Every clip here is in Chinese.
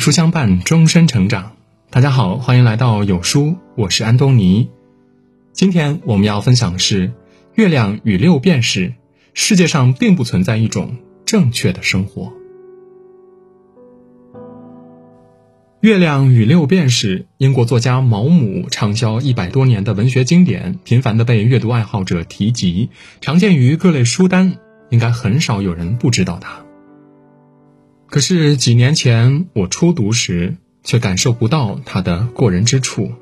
书相伴，终身成长。大家好，欢迎来到有书，我是安东尼。今天我们要分享的是：月亮与六便士。世界上并不存在一种正确的生活。月亮与六便士，英国作家毛姆畅销一百多年的文学经典，频繁的被阅读爱好者提及，常见于各类书单，应该很少有人不知道它。可是几年前我初读时，却感受不到它的过人之处。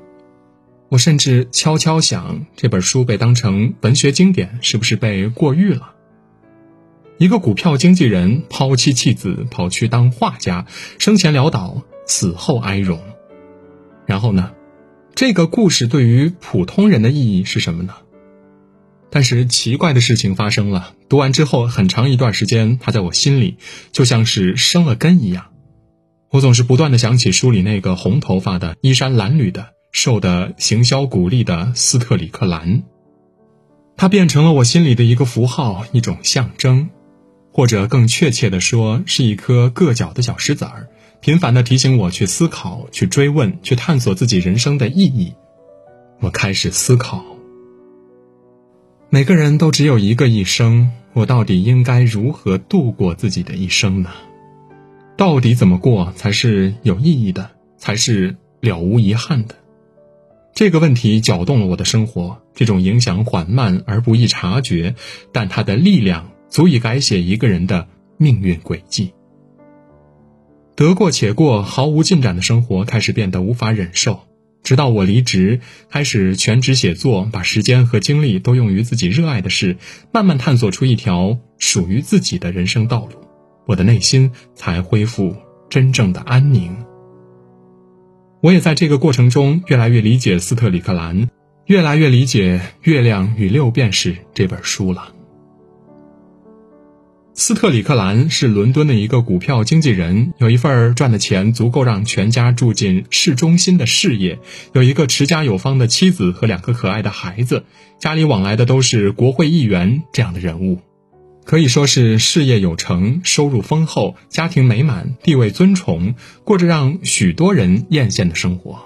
我甚至悄悄想，这本书被当成文学经典，是不是被过誉了？一个股票经纪人抛妻弃子，跑去当画家，生前潦倒，死后哀荣。然后呢？这个故事对于普通人的意义是什么呢？但是奇怪的事情发生了。读完之后，很长一段时间，他在我心里就像是生了根一样。我总是不断的想起书里那个红头发的、衣衫褴褛的、瘦的行销骨立的斯特里克兰。他变成了我心里的一个符号，一种象征，或者更确切的说，是一颗硌脚的小石子儿，频繁的提醒我去思考、去追问、去探索自己人生的意义。我开始思考。每个人都只有一个一生，我到底应该如何度过自己的一生呢？到底怎么过才是有意义的，才是了无遗憾的？这个问题搅动了我的生活。这种影响缓慢而不易察觉，但它的力量足以改写一个人的命运轨迹。得过且过、毫无进展的生活开始变得无法忍受。直到我离职，开始全职写作，把时间和精力都用于自己热爱的事，慢慢探索出一条属于自己的人生道路，我的内心才恢复真正的安宁。我也在这个过程中越来越理解斯特里克兰，越来越理解《月亮与六便士》这本书了。斯特里克兰是伦敦的一个股票经纪人，有一份赚的钱足够让全家住进市中心的事业，有一个持家有方的妻子和两个可爱的孩子，家里往来的都是国会议员这样的人物，可以说是事业有成、收入丰厚、家庭美满、地位尊崇，过着让许多人艳羡的生活。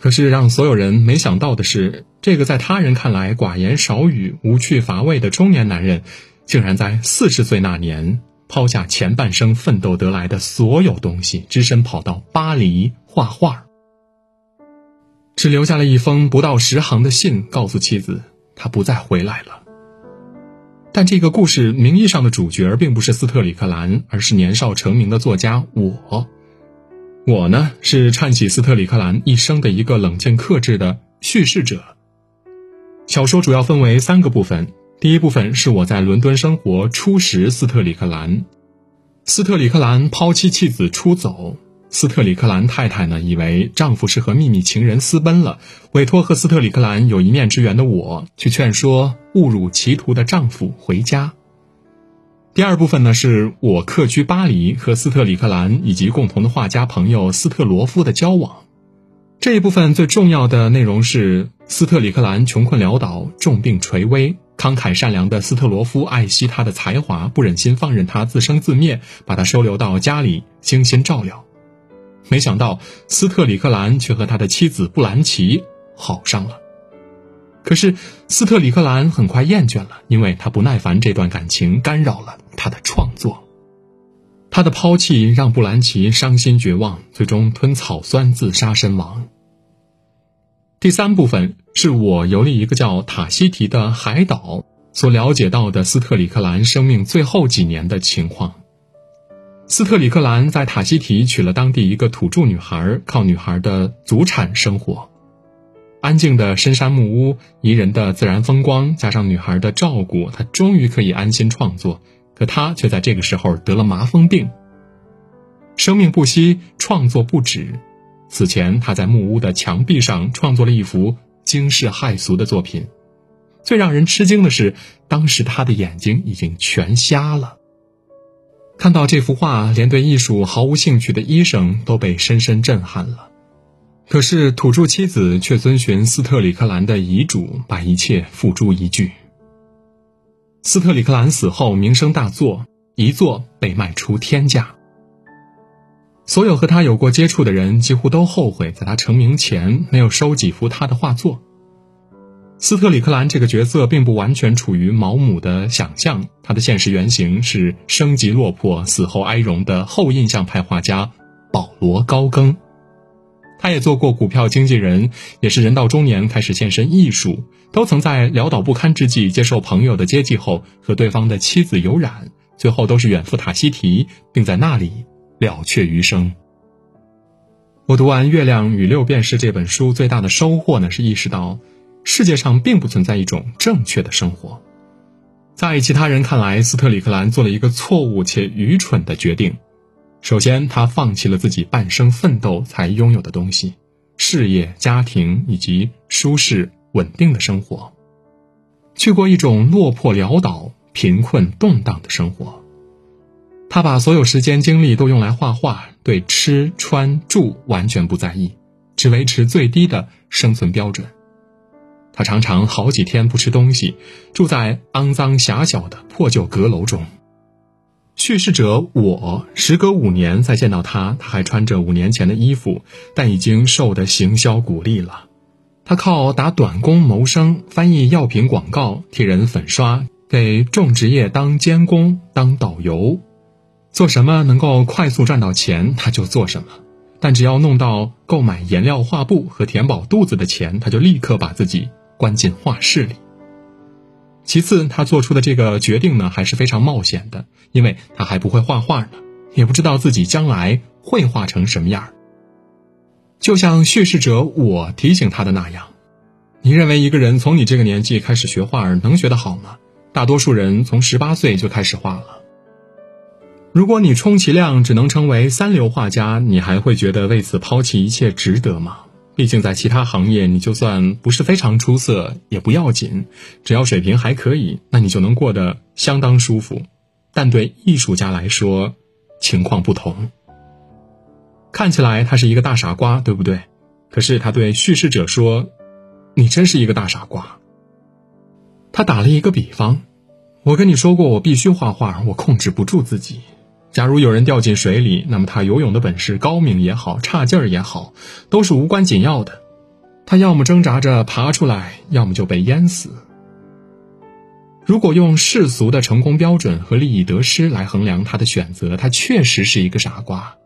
可是让所有人没想到的是，这个在他人看来寡言少语、无趣乏味的中年男人。竟然在四十岁那年，抛下前半生奋斗得来的所有东西，只身跑到巴黎画画，只留下了一封不到十行的信，告诉妻子他不再回来了。但这个故事名义上的主角并不是斯特里克兰，而是年少成名的作家我。我呢，是串起斯特里克兰一生的一个冷静克制的叙事者。小说主要分为三个部分。第一部分是我在伦敦生活初识斯特里克兰，斯特里克兰抛妻弃子出走，斯特里克兰太太呢以为丈夫是和秘密情人私奔了，委托和斯特里克兰有一面之缘的我去劝说误入歧途的丈夫回家。第二部分呢是我客居巴黎和斯特里克兰以及共同的画家朋友斯特罗夫的交往，这一部分最重要的内容是斯特里克兰穷困潦倒，重病垂危。慷慨善良的斯特罗夫爱惜他的才华，不忍心放任他自生自灭，把他收留到家里精心照料。没想到斯特里克兰却和他的妻子布兰奇好上了。可是斯特里克兰很快厌倦了，因为他不耐烦这段感情干扰了他的创作。他的抛弃让布兰奇伤心绝望，最终吞草酸自杀身亡。第三部分是我游历一个叫塔希提的海岛所了解到的斯特里克兰生命最后几年的情况。斯特里克兰在塔希提娶了当地一个土著女孩，靠女孩的祖产生活。安静的深山木屋，宜人的自然风光，加上女孩的照顾，他终于可以安心创作。可他却在这个时候得了麻风病。生命不息，创作不止。此前，他在木屋的墙壁上创作了一幅惊世骇俗的作品。最让人吃惊的是，当时他的眼睛已经全瞎了。看到这幅画，连对艺术毫无兴趣的医生都被深深震撼了。可是，土著妻子却遵循斯特里克兰的遗嘱，把一切付诸一炬。斯特里克兰死后，名声大作，一作被卖出天价。所有和他有过接触的人几乎都后悔，在他成名前没有收几幅他的画作。斯特里克兰这个角色并不完全处于毛姆的想象，他的现实原型是生极落魄、死后哀荣的后印象派画家保罗·高更。他也做过股票经纪人，也是人到中年开始献身艺术，都曾在潦倒不堪之际接受朋友的接济后和对方的妻子有染，最后都是远赴塔希提，并在那里了却余生。我读完《月亮与六便士》这本书，最大的收获呢是意识到，世界上并不存在一种正确的生活。在其他人看来，斯特里克兰做了一个错误且愚蠢的决定。首先，他放弃了自己半生奋斗才拥有的东西：事业、家庭以及舒适稳定的生活，去过一种落魄潦倒、贫困动荡的生活。他把所有时间精力都用来画画，对吃穿住完全不在意，只维持最低的生存标准。他常常好几天不吃东西，住在肮脏狭小的破旧阁楼中。叙事者我时隔五年再见到他，他还穿着五年前的衣服，但已经瘦得形销骨立了。他靠打短工谋生，翻译药品广告，替人粉刷，给种植业当监工、当导游，做什么能够快速赚到钱他就做什么。但只要弄到购买颜料、画布和填饱肚子的钱，他就立刻把自己关进画室里。其次，他做出的这个决定呢，还是非常冒险的，因为他还不会画画呢，也不知道自己将来会画成什么样就像叙事者我提醒他的那样，你认为一个人从你这个年纪开始学画能学得好吗？大多数人从十八岁就开始画了。如果你充其量只能成为三流画家，你还会觉得为此抛弃一切值得吗？毕竟在其他行业，你就算不是非常出色也不要紧，只要水平还可以，那你就能过得相当舒服。但对艺术家来说，情况不同。看起来他是一个大傻瓜，对不对？可是他对叙事者说：“你真是一个大傻瓜。”他打了一个比方：“我跟你说过，我必须画画，我控制不住自己。”假如有人掉进水里，那么他游泳的本事高明也好，差劲儿也好，都是无关紧要的。他要么挣扎着爬出来，要么就被淹死。如果用世俗的成功标准和利益得失来衡量他的选择，他确实是一个傻瓜。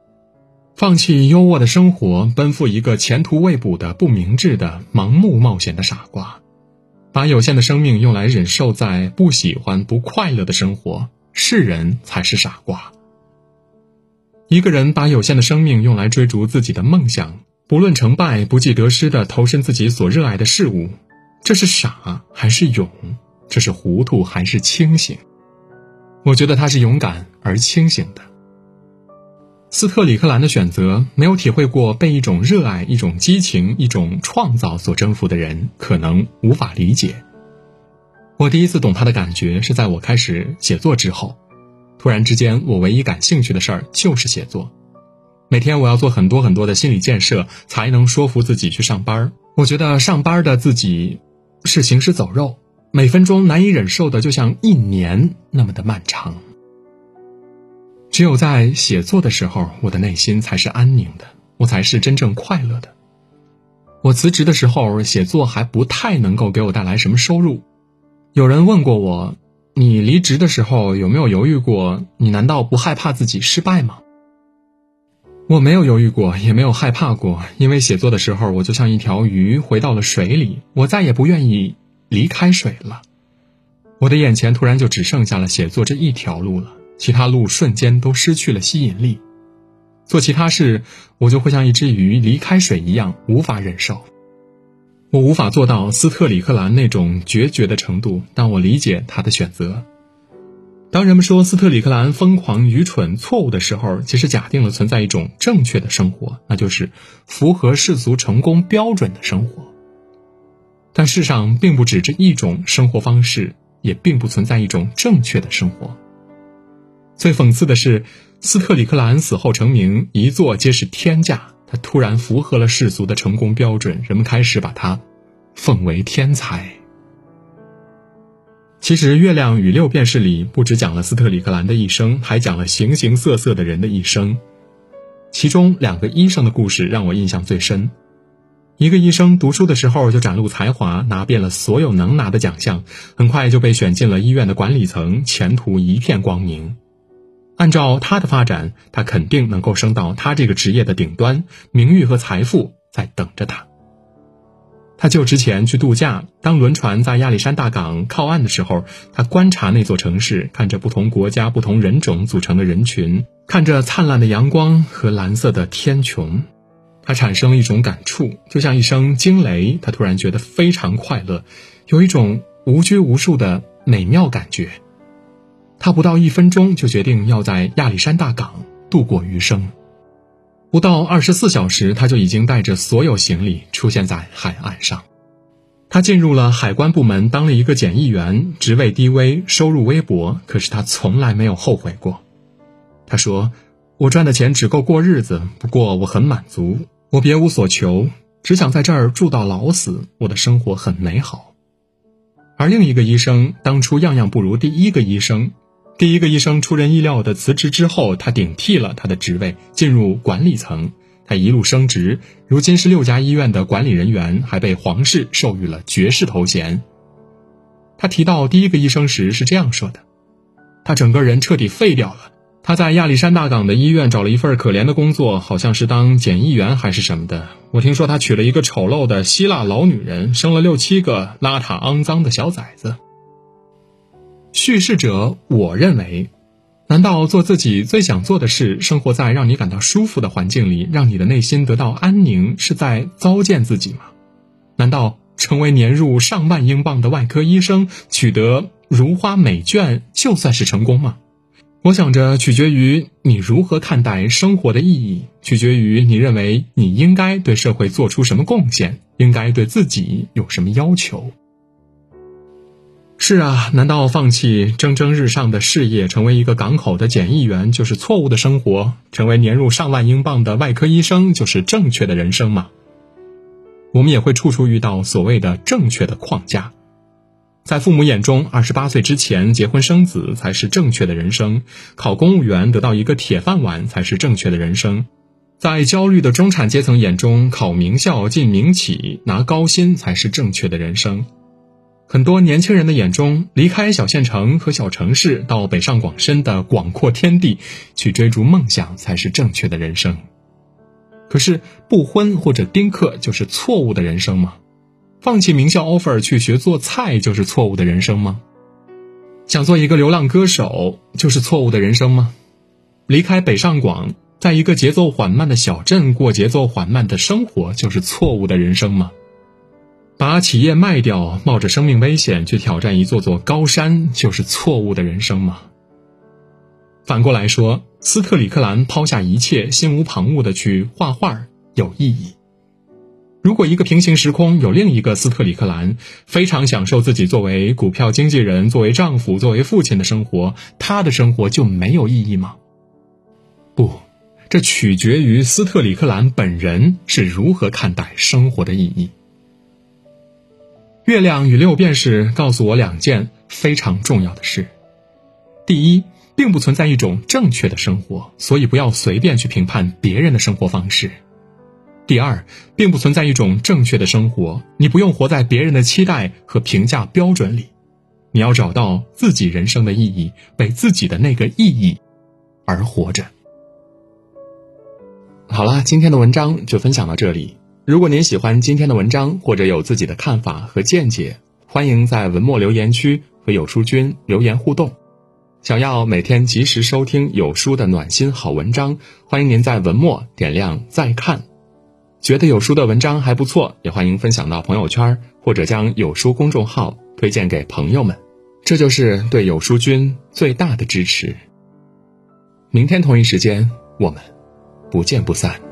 放弃优渥的生活，奔赴一个前途未卜的不明智的盲目冒险的傻瓜，把有限的生命用来忍受在不喜欢、不快乐的生活，是人才是傻瓜。一个人把有限的生命用来追逐自己的梦想，不论成败，不计得失的投身自己所热爱的事物，这是傻还是勇？这是糊涂还是清醒？我觉得他是勇敢而清醒的。斯特里克兰的选择，没有体会过被一种热爱、一种激情、一种创造所征服的人，可能无法理解。我第一次懂他的感觉，是在我开始写作之后。突然之间，我唯一感兴趣的事儿就是写作。每天我要做很多很多的心理建设，才能说服自己去上班。我觉得上班的自己是行尸走肉，每分钟难以忍受的，就像一年那么的漫长。只有在写作的时候，我的内心才是安宁的，我才是真正快乐的。我辞职的时候，写作还不太能够给我带来什么收入。有人问过我。你离职的时候有没有犹豫过？你难道不害怕自己失败吗？我没有犹豫过，也没有害怕过，因为写作的时候，我就像一条鱼回到了水里，我再也不愿意离开水了。我的眼前突然就只剩下了写作这一条路了，其他路瞬间都失去了吸引力。做其他事，我就会像一只鱼离开水一样，无法忍受。我无法做到斯特里克兰那种决绝的程度，但我理解他的选择。当人们说斯特里克兰疯狂、愚蠢、错误的时候，其实假定了存在一种正确的生活，那就是符合世俗成功标准的生活。但世上并不止这一种生活方式，也并不存在一种正确的生活。最讽刺的是，斯特里克兰死后成名，一座皆是天价。他突然符合了世俗的成功标准，人们开始把他奉为天才。其实，《月亮与六便士》里不只讲了斯特里克兰的一生，还讲了形形色色的人的一生。其中两个医生的故事让我印象最深。一个医生读书的时候就展露才华，拿遍了所有能拿的奖项，很快就被选进了医院的管理层，前途一片光明。按照他的发展，他肯定能够升到他这个职业的顶端，名誉和财富在等着他。他就职前去度假，当轮船在亚历山大港靠岸的时候，他观察那座城市，看着不同国家、不同人种组成的人群，看着灿烂的阳光和蓝色的天穹，他产生了一种感触，就像一声惊雷。他突然觉得非常快乐，有一种无拘无束的美妙感觉。他不到一分钟就决定要在亚历山大港度过余生。不到二十四小时，他就已经带着所有行李出现在海岸上。他进入了海关部门，当了一个检疫员，职位低微，收入微薄。可是他从来没有后悔过。他说：“我赚的钱只够过日子，不过我很满足，我别无所求，只想在这儿住到老死。我的生活很美好。”而另一个医生当初样样不如第一个医生。第一个医生出人意料的辞职之后，他顶替了他的职位，进入管理层。他一路升职，如今是六家医院的管理人员，还被皇室授予了爵士头衔。他提到第一个医生时是这样说的：“他整个人彻底废掉了。他在亚历山大港的医院找了一份可怜的工作，好像是当检疫员还是什么的。我听说他娶了一个丑陋的希腊老女人，生了六七个邋遢肮脏的小崽子。”叙事者，我认为，难道做自己最想做的事，生活在让你感到舒服的环境里，让你的内心得到安宁，是在糟践自己吗？难道成为年入上万英镑的外科医生，取得如花美眷，就算是成功吗？我想着，取决于你如何看待生活的意义，取决于你认为你应该对社会做出什么贡献，应该对自己有什么要求。是啊，难道放弃蒸蒸日上的事业，成为一个港口的检疫员就是错误的生活？成为年入上万英镑的外科医生就是正确的人生吗？我们也会处处遇到所谓的正确的框架，在父母眼中，二十八岁之前结婚生子才是正确的人生；考公务员得到一个铁饭碗才是正确的人生；在焦虑的中产阶层眼中，考名校进名企拿高薪才是正确的人生。很多年轻人的眼中，离开小县城和小城市，到北上广深的广阔天地，去追逐梦想才是正确的人生。可是，不婚或者丁克就是错误的人生吗？放弃名校 offer 去学做菜就是错误的人生吗？想做一个流浪歌手就是错误的人生吗？离开北上广，在一个节奏缓慢的小镇过节奏缓慢的生活就是错误的人生吗？把企业卖掉，冒着生命危险去挑战一座座高山，就是错误的人生吗？反过来说，斯特里克兰抛下一切，心无旁骛的去画画，有意义。如果一个平行时空有另一个斯特里克兰，非常享受自己作为股票经纪人、作为丈夫、作为父亲的生活，他的生活就没有意义吗？不，这取决于斯特里克兰本人是如何看待生活的意义。月亮与六便士告诉我两件非常重要的事：第一，并不存在一种正确的生活，所以不要随便去评判别人的生活方式；第二，并不存在一种正确的生活，你不用活在别人的期待和评价标准里，你要找到自己人生的意义，为自己的那个意义而活着。好了，今天的文章就分享到这里。如果您喜欢今天的文章，或者有自己的看法和见解，欢迎在文末留言区和有书君留言互动。想要每天及时收听有书的暖心好文章，欢迎您在文末点亮再看。觉得有书的文章还不错，也欢迎分享到朋友圈，或者将有书公众号推荐给朋友们，这就是对有书君最大的支持。明天同一时间，我们不见不散。